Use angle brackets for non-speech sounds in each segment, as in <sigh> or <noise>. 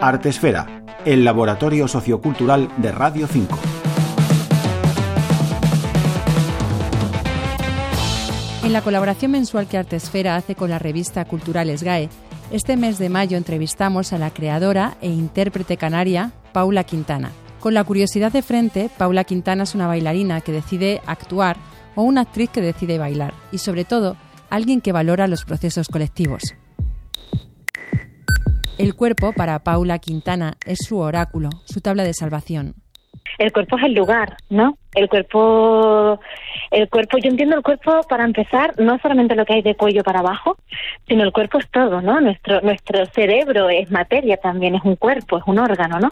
Artesfera, el laboratorio sociocultural de Radio 5. En la colaboración mensual que Artesfera hace con la revista Cultural SGAE, este mes de mayo entrevistamos a la creadora e intérprete canaria Paula Quintana. Con la curiosidad de frente, Paula Quintana es una bailarina que decide actuar o una actriz que decide bailar y sobre todo alguien que valora los procesos colectivos. El cuerpo, para Paula Quintana, es su oráculo, su tabla de salvación. El cuerpo es el lugar, ¿no? El cuerpo, el cuerpo, yo entiendo el cuerpo para empezar, no solamente lo que hay de cuello para abajo, sino el cuerpo es todo, ¿no? Nuestro, nuestro cerebro es materia también, es un cuerpo, es un órgano, ¿no?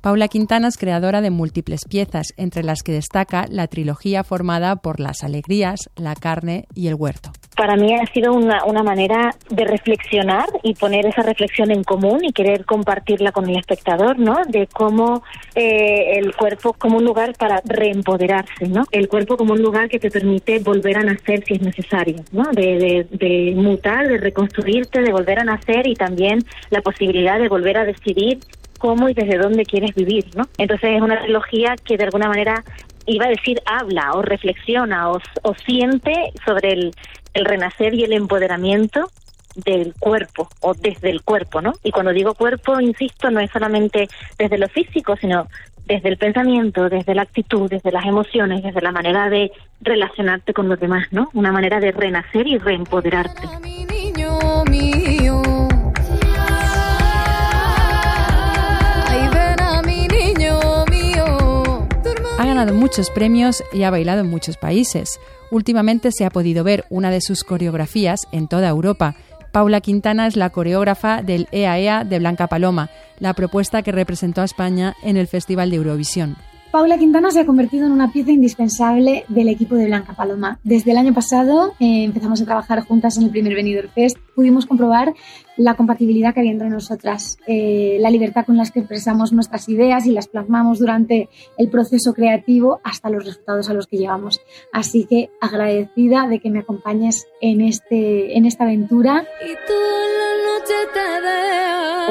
Paula Quintana es creadora de múltiples piezas, entre las que destaca la trilogía formada por Las Alegrías, La Carne y El Huerto. Para mí ha sido una, una manera de reflexionar y poner esa reflexión en común y querer compartirla con el espectador, ¿no? De cómo eh, el cuerpo como un lugar para reempoderarse, ¿no? El cuerpo como un lugar que te permite volver a nacer si es necesario, ¿no? De, de, de mutar, de reconstruirte, de volver a nacer y también la posibilidad de volver a decidir cómo y desde dónde quieres vivir, ¿no? Entonces es una trilogía que de alguna manera iba a decir habla o reflexiona o, o siente sobre el, el renacer y el empoderamiento del cuerpo o desde el cuerpo, ¿no? Y cuando digo cuerpo, insisto, no es solamente desde lo físico, sino desde el pensamiento, desde la actitud, desde las emociones, desde la manera de relacionarte con los demás, ¿no? Una manera de renacer y reempoderarte. Ganado muchos premios y ha bailado en muchos países. Últimamente se ha podido ver una de sus coreografías en toda Europa. Paula Quintana es la coreógrafa del EAEA de Blanca Paloma, la propuesta que representó a España en el Festival de Eurovisión. Paula Quintana se ha convertido en una pieza indispensable del equipo de Blanca Paloma. Desde el año pasado eh, empezamos a trabajar juntas en el primer Benidorm Fest. Pudimos comprobar la compatibilidad que había entre nosotras, eh, la libertad con la que expresamos nuestras ideas y las plasmamos durante el proceso creativo hasta los resultados a los que llegamos. Así que agradecida de que me acompañes en, este, en esta aventura. Y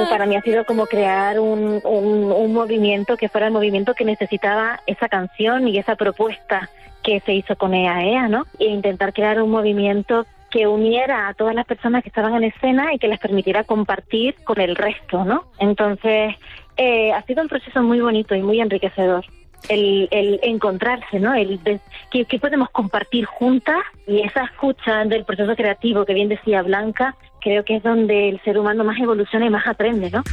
para mí ha sido como crear un, un, un movimiento que fuera el movimiento que necesitaba esa canción y esa propuesta que se hizo con EAEA, ¿no? E intentar crear un movimiento que uniera a todas las personas que estaban en escena y que les permitiera compartir con el resto, ¿no? Entonces, eh, ha sido un proceso muy bonito y muy enriquecedor. El, el encontrarse, ¿no? El que, que podemos compartir juntas y esa escucha del proceso creativo que bien decía Blanca, creo que es donde el ser humano más evoluciona y más aprende, ¿no?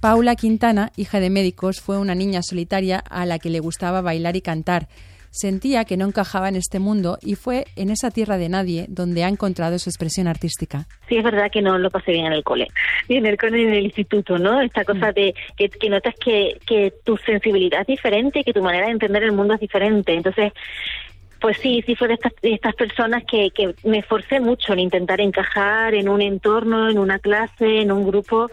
Paula Quintana, hija de médicos, fue una niña solitaria a la que le gustaba bailar y cantar. Sentía que no encajaba en este mundo y fue en esa tierra de nadie donde ha encontrado su expresión artística. Sí, es verdad que no lo pasé bien en el cole, y <laughs> en el cole en el instituto, ¿no? Esta cosa de que, que notas que, que tu sensibilidad es diferente y que tu manera de entender el mundo es diferente. Entonces, pues sí, sí fue de estas, de estas personas que, que me esforcé mucho en intentar encajar en un entorno, en una clase, en un grupo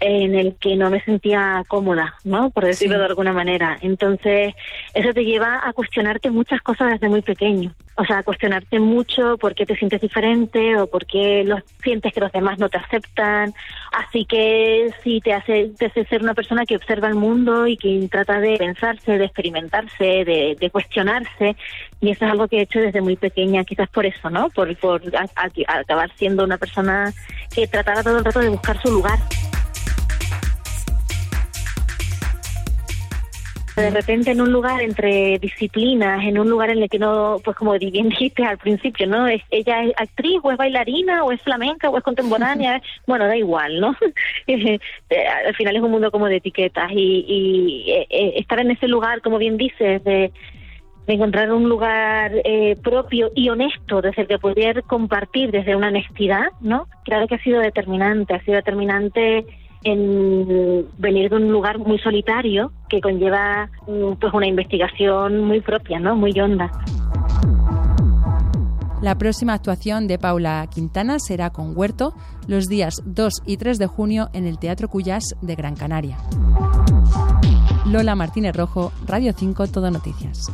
en el que no me sentía cómoda, ¿no? Por decirlo de alguna manera. Entonces, eso te lleva a cuestionarte muchas cosas desde muy pequeño. O sea, a cuestionarte mucho por qué te sientes diferente o por qué los, sientes que los demás no te aceptan. Así que sí te hace, te hace ser una persona que observa el mundo y que trata de pensarse, de experimentarse, de, de cuestionarse. Y eso es algo que he hecho desde muy pequeña, quizás por eso, ¿no? Por, por a, a, acabar siendo una persona que trataba todo el rato de buscar su lugar. De repente en un lugar entre disciplinas, en un lugar en el que no, pues como bien <laughs> dijiste al principio, ¿no? Es, ella es actriz o es bailarina o es flamenca o es contemporánea, <laughs> bueno, da igual, ¿no? <laughs> al final es un mundo como de etiquetas y, y eh, estar en ese lugar, como bien dices, de, de encontrar un lugar eh, propio y honesto desde el que poder compartir desde una honestidad, ¿no? Claro que ha sido determinante, ha sido determinante en venir de un lugar muy solitario que conlleva pues una investigación muy propia, ¿no? Muy honda. La próxima actuación de Paula Quintana será con Huerto los días 2 y 3 de junio en el Teatro Cuyás de Gran Canaria. Lola Martínez Rojo, Radio 5 Todo Noticias.